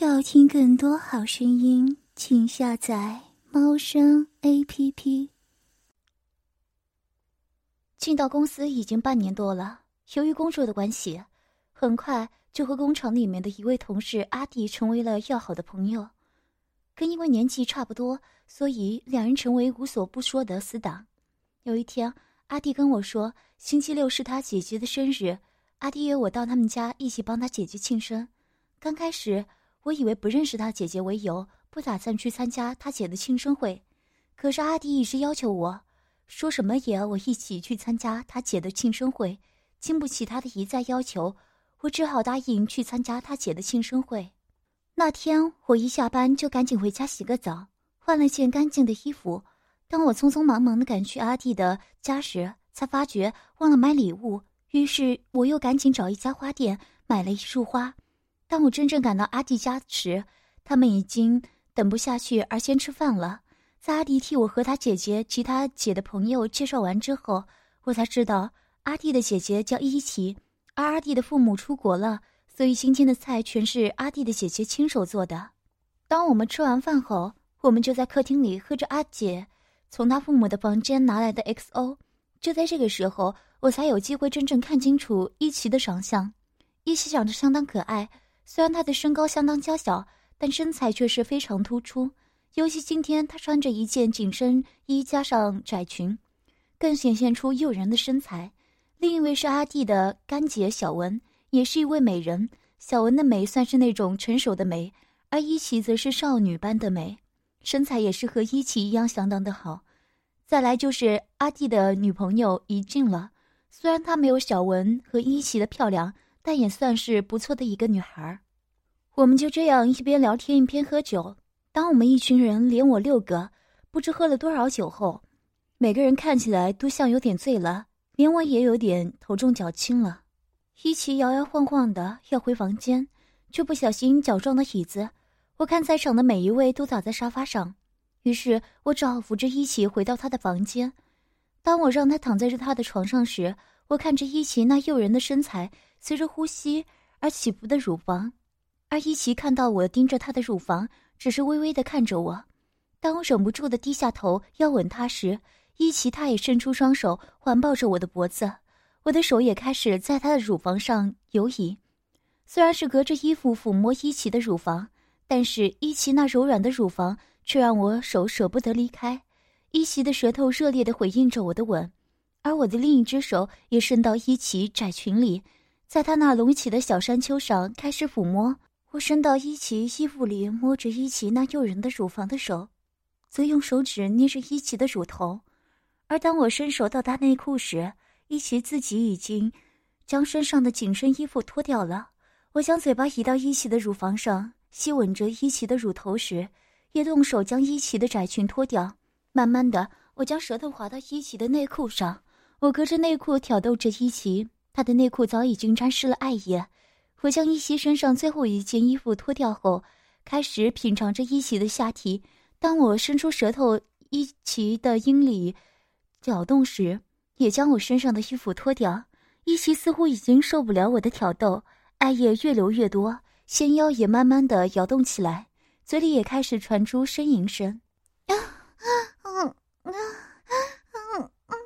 要听更多好声音，请下载猫声 A P P。进到公司已经半年多了，由于工作的关系，很快就和工厂里面的一位同事阿弟成为了要好的朋友。跟因为年纪差不多，所以两人成为无所不说的死党。有一天，阿弟跟我说，星期六是他姐姐的生日，阿弟约我到他们家一起帮他姐姐庆生。刚开始。我以为不认识他姐姐为由，不打算去参加他姐的庆生会。可是阿弟一直要求我，说什么也要我一起去参加他姐的庆生会。经不起他的一再要求，我只好答应去参加他姐的庆生会。那天我一下班就赶紧回家洗个澡，换了件干净的衣服。当我匆匆忙忙的赶去阿弟的家时，才发觉忘了买礼物。于是我又赶紧找一家花店买了一束花。当我真正赶到阿弟家时，他们已经等不下去而先吃饭了。在阿弟替我和他姐姐其他姐的朋友介绍完之后，我才知道阿弟的姐姐叫伊琪，而阿弟的父母出国了，所以今天的菜全是阿弟的姐姐亲手做的。当我们吃完饭后，我们就在客厅里喝着阿姐从他父母的房间拿来的 XO。就在这个时候，我才有机会真正看清楚伊琪的长相。伊琪长得相当可爱。虽然她的身高相当娇小，但身材却是非常突出。尤其今天她穿着一件紧身衣加上窄裙，更显现出诱人的身材。另一位是阿弟的干姐小文，也是一位美人。小文的美算是那种成熟的美，而伊琪则是少女般的美，身材也是和伊琪一样相当的好。再来就是阿弟的女朋友怡静了，虽然她没有小文和伊琪的漂亮。但也算是不错的一个女孩我们就这样一边聊天一边喝酒。当我们一群人连我六个，不知喝了多少酒后，每个人看起来都像有点醉了，连我也有点头重脚轻了。一起摇摇晃晃的要回房间，却不小心脚撞到椅子。我看在场的每一位都倒在沙发上，于是我只好扶着一起回到他的房间。当我让他躺在他的床上时，我看着一起那诱人的身材。随着呼吸而起伏的乳房，而伊奇看到我盯着她的乳房，只是微微的看着我。当我忍不住的低下头要吻她时，伊奇他也伸出双手环抱着我的脖子，我的手也开始在她的乳房上游移。虽然是隔着衣服抚摸伊奇的乳房，但是伊奇那柔软的乳房却让我手舍不得离开。伊奇的舌头热烈的回应着我的吻，而我的另一只手也伸到伊奇窄裙里。在他那隆起的小山丘上开始抚摸，我伸到伊奇衣服里摸着伊奇那诱人的乳房的手，则用手指捏着伊奇的乳头。而当我伸手到他内裤时，伊奇自己已经将身上的紧身衣服脱掉了。我将嘴巴移到伊奇的乳房上，吸吻着伊奇的乳头时，也动手将伊奇的窄裙脱掉。慢慢的，我将舌头滑到伊奇的内裤上，我隔着内裤挑逗着伊奇。他的内裤早已经沾湿了艾叶，我将伊奇身上最后一件衣服脱掉后，开始品尝着伊奇的下体。当我伸出舌头，伊奇的阴里搅动时，也将我身上的衣服脱掉。伊奇似乎已经受不了我的挑逗，艾叶越流越多，纤腰也慢慢的摇动起来，嘴里也开始传出呻吟声。啊 啊啊啊啊啊啊！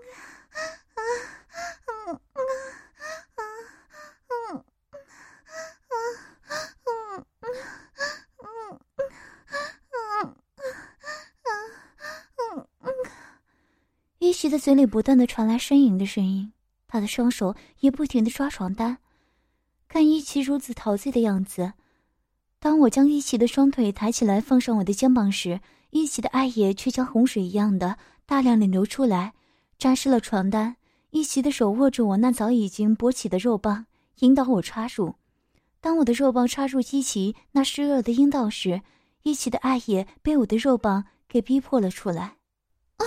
伊奇的嘴里不断的传来呻吟的声音，他的双手也不停的抓床单。看伊奇如此陶醉的样子，当我将伊奇的双腿抬起来放上我的肩膀时，伊奇的爱液却像洪水一样的大量的流出来，沾湿了床单。伊奇的手握住我那早已经勃起的肉棒，引导我插入。当我的肉棒插入伊奇那湿热的阴道时，伊奇的爱液被我的肉棒给逼迫了出来。啊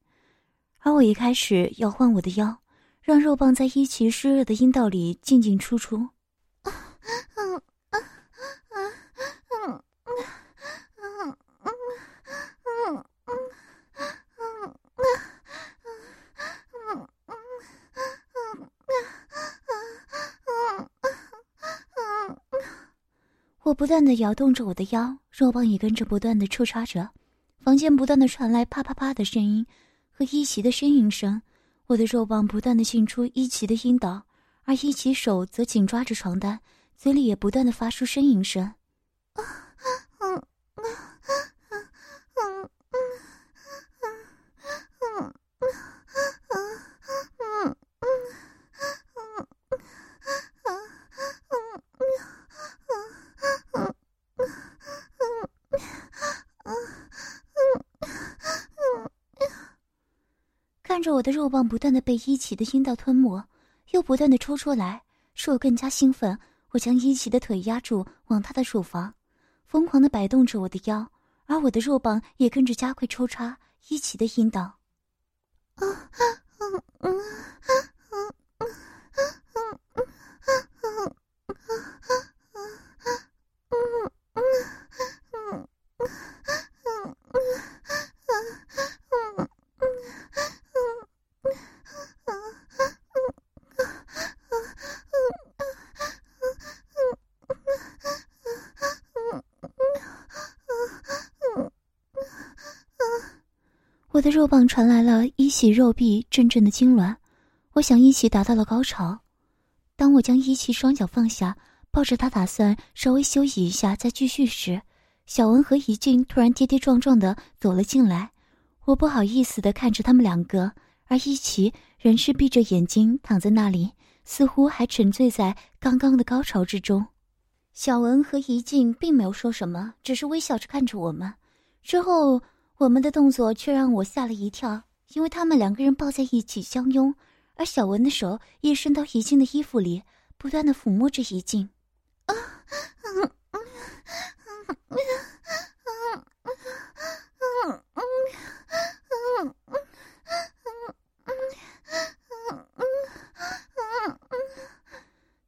而我一开始摇晃我的腰，让肉棒在一奇湿热的阴道里进进出出。我不断的摇动着我的腰，肉棒也跟着不断的抽插着，房间不断的传来啪啪啪的声音和一奇的呻吟声，我的肉棒不断的进出一奇的阴道，而一奇手则紧抓着床单，嘴里也不断的发出呻吟声。看着我的肉棒不断的被伊奇的阴道吞没，又不断的抽出来，使我更加兴奋。我将伊奇的腿压住，往他的乳房疯狂的摆动着我的腰，而我的肉棒也跟着加快抽插伊奇的阴道。啊，啊啊啊。我的肉棒传来了一袭肉壁阵阵的痉挛，我想一起达到了高潮。当我将一奇双脚放下，抱着他打算稍微休息一下再继续时，小文和怡静突然跌跌撞撞的走了进来。我不好意思的看着他们两个，而一奇仍是闭着眼睛躺在那里，似乎还沉醉在刚刚的高潮之中。小文和怡静并没有说什么，只是微笑着看着我们。之后。我们的动作却让我吓了一跳，因为他们两个人抱在一起相拥，而小文的手也伸到怡静的衣服里，不断的抚摸着怡静。啊，嗯嗯嗯嗯嗯嗯嗯嗯嗯嗯嗯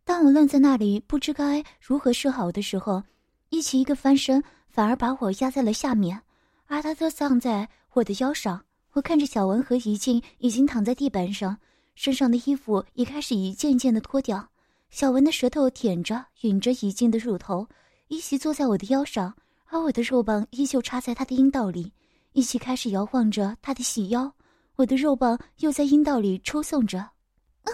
当我愣在那里，不知该如何是好的时候，一起一个翻身，反而把我压在了下面。而他则葬在我的腰上。我看着小文和怡静已经躺在地板上，身上的衣服也开始一件件的脱掉。小文的舌头舔着、吮着怡静的乳头，一起坐在我的腰上，而我的肉棒依旧插在他的阴道里，一起开始摇晃着他的细腰。我的肉棒又在阴道里抽送着。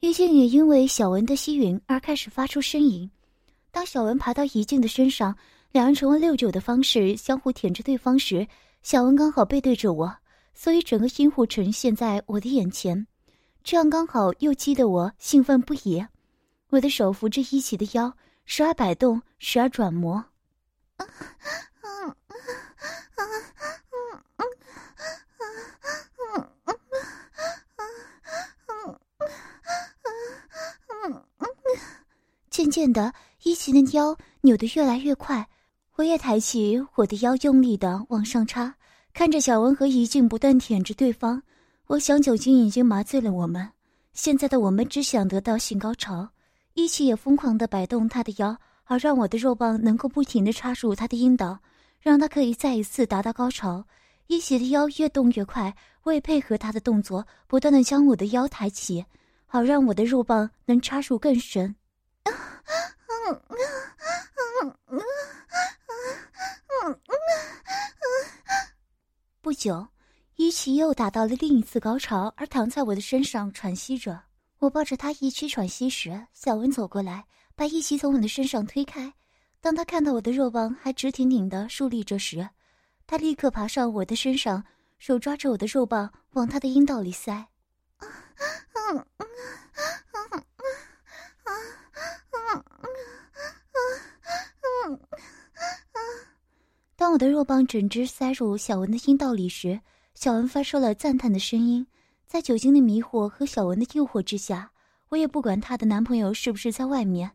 于静也因为小文的吸吮而开始发出呻吟。当小文爬到怡静的身上，两人成为六九的方式相互舔着对方时，小文刚好背对着我，所以整个阴户呈现在我的眼前，这样刚好又激得我兴奋不已。我的手扶着一起的腰，时而摆动，时而转磨。渐渐的，一奇的腰扭得越来越快，我也抬起我的腰，用力的往上插。看着小文和怡静不断舔着对方，我想酒精已经麻醉了我们，现在的我们只想得到性高潮。一奇也疯狂的摆动他的腰，好让我的肉棒能够不停的插入他的阴道，让他可以再一次达到高潮。一奇的腰越动越快，我也配合他的动作，不断的将我的腰抬起，好让我的肉棒能插入更深。不久，一奇又达到了另一次高潮，而躺在我的身上喘息着。我抱着他一起喘息时，小文走过来，把一奇从我的身上推开。当他看到我的肉棒还直挺挺的竖立着时，他立刻爬上我的身上，手抓着我的肉棒往他的阴道里塞。当我的肉棒整只塞入小文的阴道里时，小文发出了赞叹的声音。在酒精的迷惑和小文的诱惑之下，我也不管她的男朋友是不是在外面，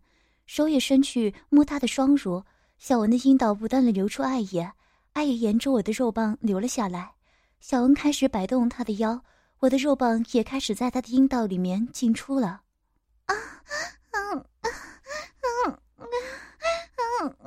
手也伸去摸她的双乳。小文的阴道不断的流出爱液，爱液沿着我的肉棒流了下来。小文开始摆动她的腰，我的肉棒也开始在她的阴道里面进出了。啊，嗯，嗯，嗯，嗯，嗯。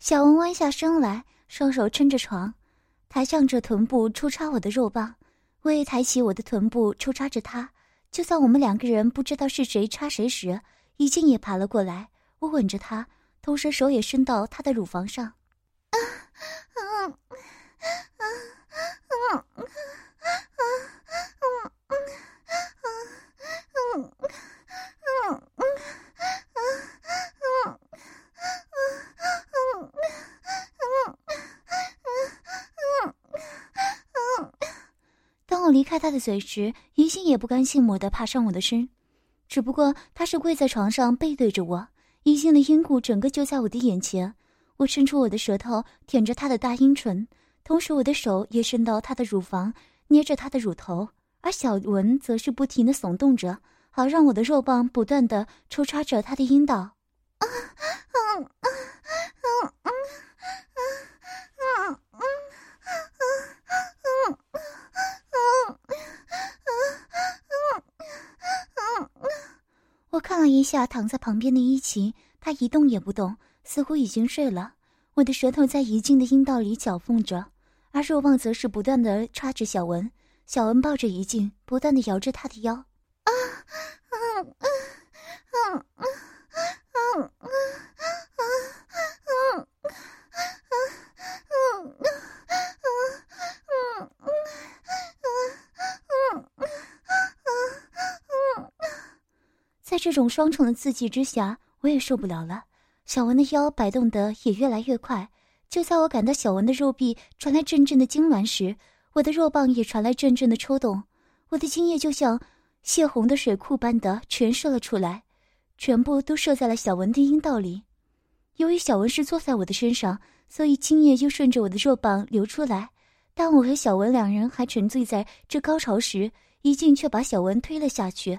小文弯下身来，双手撑着床，抬向着臀部抽插我的肉棒。我也抬起我的臀部抽插着他。就在我们两个人不知道是谁插谁时，一静也爬了过来。我吻着她，同时手也伸到她的乳房上。啊，嗯，啊，嗯，嗯，嗯，嗯，嗯，嗯，嗯，离开他的嘴时，于心也不甘心母的爬上我的身，只不过他是跪在床上背对着我，于心的阴骨整个就在我的眼前。我伸出我的舌头舔着他的大阴唇，同时我的手也伸到他的乳房，捏着他的乳头，而小文则是不停的耸动着，好让我的肉棒不断的抽插着他的阴道。啊，嗯，嗯，嗯，嗯。我看了一下躺在旁边的伊奇，他一动也不动，似乎已经睡了。我的舌头在怡静的阴道里搅缝着，而若望则是不断的插着小文。小文抱着怡静，不断的摇着她的腰。啊，嗯嗯嗯嗯嗯嗯嗯嗯嗯嗯嗯。在这种双重的刺激之下，我也受不了了。小文的腰摆动得也越来越快。就在我感到小文的肉壁传来阵阵的痉挛时，我的肉棒也传来阵阵的抽动。我的精液就像泄洪的水库般的全射了出来，全部都射在了小文的阴道里。由于小文是坐在我的身上，所以精液就顺着我的肉棒流出来。当我和小文两人还沉醉在这高潮时，一静却把小文推了下去。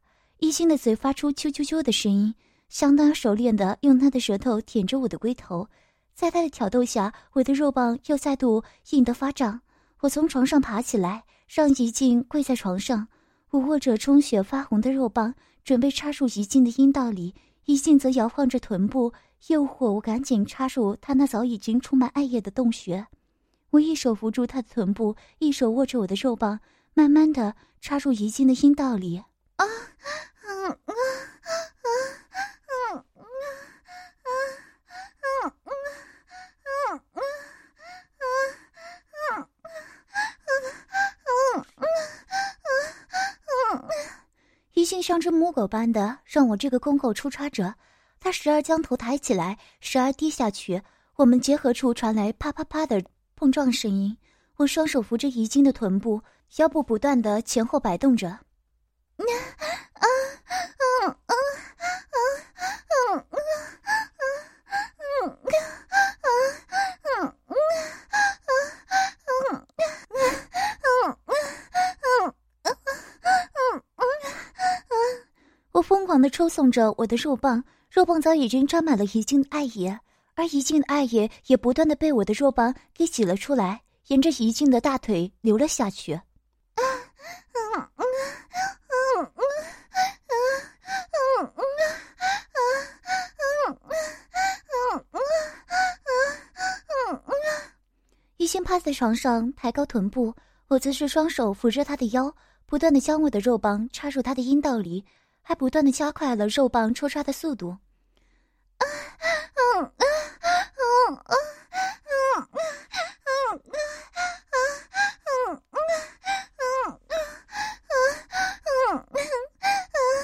一心的嘴发出啾啾啾的声音，相当熟练的用他的舌头舔着我的龟头，在他的挑逗下，我的肉棒又再度硬得发胀。我从床上爬起来，让怡静跪在床上，我握着充血发红的肉棒，准备插入怡静的阴道里。怡静则摇晃着臀部，诱惑我赶紧插入她那早已经充满爱液的洞穴。我一手扶住她的臀部，一手握着我的肉棒，慢慢的插入怡静的阴道里。啊！像只母狗般的让我这个公狗出插着，它时而将头抬起来，时而低下去。我们结合处传来啪啪啪的碰撞声音。我双手扶着遗精的臀部，腰部不断的前后摆动着。的抽送着我的肉棒，肉棒早已经沾满了怡静的爱液，而怡静的爱液也不断的被我的肉棒给挤了出来，沿着怡静的大腿流了下去。一心趴在床上，抬高臀部，我则是双手扶着他的腰，不断的将我的肉棒插入他的阴道里，还不断的加快了肉棒抽插的速度。啊，嗯啊，嗯嗯嗯嗯嗯嗯嗯嗯嗯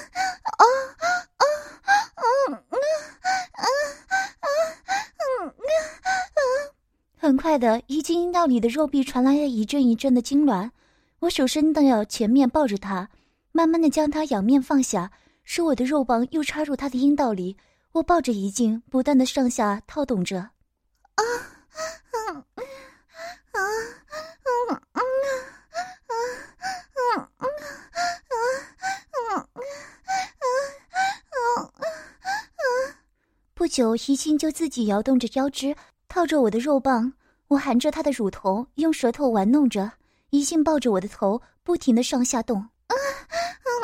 嗯嗯嗯嗯啊啊很快的，一进阴道里的肉壁传来了一阵一阵的痉挛，我手伸到前面抱着他，慢慢的将他仰面放下，使我的肉棒又插入他的阴道里。我抱着一静，不断的上下套动着。啊，啊，啊，啊，啊，啊，啊，啊，啊，啊，啊，啊，不久，怡静就自己摇动着腰肢，套着我的肉棒。我含着她的乳头，用舌头玩弄着，怡静抱着我的头，不停的上下动。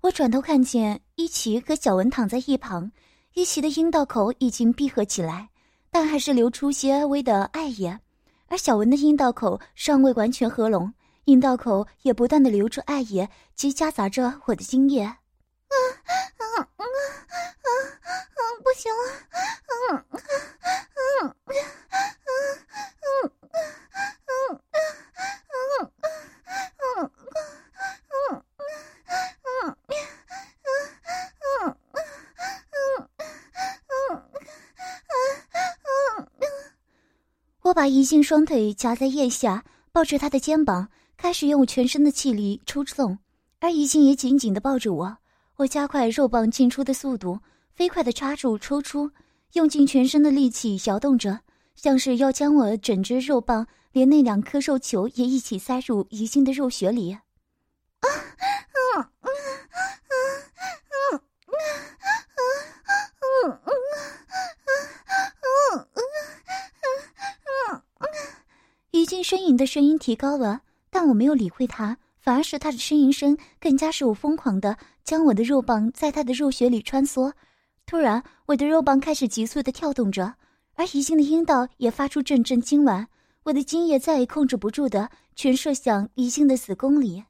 我转头看见伊奇和小文躺在一旁，伊奇的阴道口已经闭合起来，但还是流出些微的艾液，而小文的阴道口尚未完全合拢，阴道口也不断的流出艾液，及夹杂着我的精液。啊啊啊啊啊！不行了，嗯嗯嗯。把怡静双腿夹在腋下，抱着他的肩膀，开始用全身的气力抽送，而怡静也紧紧地抱着我。我加快肉棒进出的速度，飞快地插入、抽出，用尽全身的力气摇动着，像是要将我整只肉棒连那两颗肉球也一起塞入怡静的肉穴里。啊，嗯，嗯，嗯，嗯，嗯，嗯，嗯。静呻吟的声音提高了，但我没有理会他，反而是他的呻吟声更加使我疯狂的将我的肉棒在他的肉穴里穿梭。突然，我的肉棒开始急速的跳动着，而怡静的阴道也发出阵阵痉挛，我的精液再也控制不住的全射向怡静的子宫里。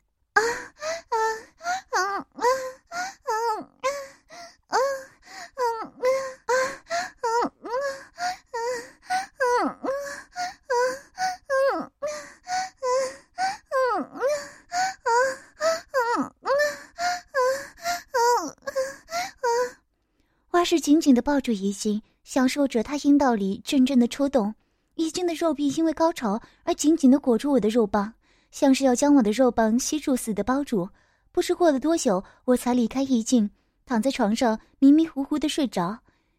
紧紧的抱住怡静，享受着她阴道里阵阵的抽动。怡静的肉壁因为高潮而紧紧的裹住我的肉棒，像是要将我的肉棒吸住似的包住。不知过了多久，我才离开怡静，躺在床上迷迷糊糊的睡着，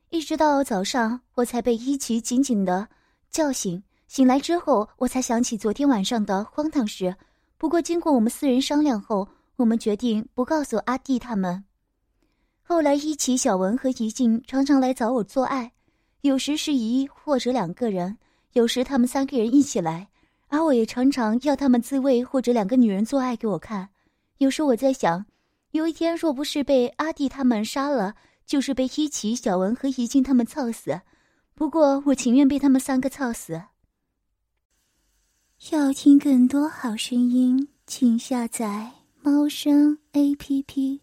一直到早上，我才被伊奇紧紧的叫醒。醒来之后，我才想起昨天晚上的荒唐事。不过，经过我们四人商量后，我们决定不告诉阿弟他们。后来，伊奇、小文和怡静常常来找我做爱，有时是一或者两个人，有时他们三个人一起来，而我也常常要他们自慰或者两个女人做爱给我看。有时我在想，有一天若不是被阿弟他们杀了，就是被伊奇、小文和怡静他们操死。不过，我情愿被他们三个操死。要听更多好声音，请下载猫声 A P P。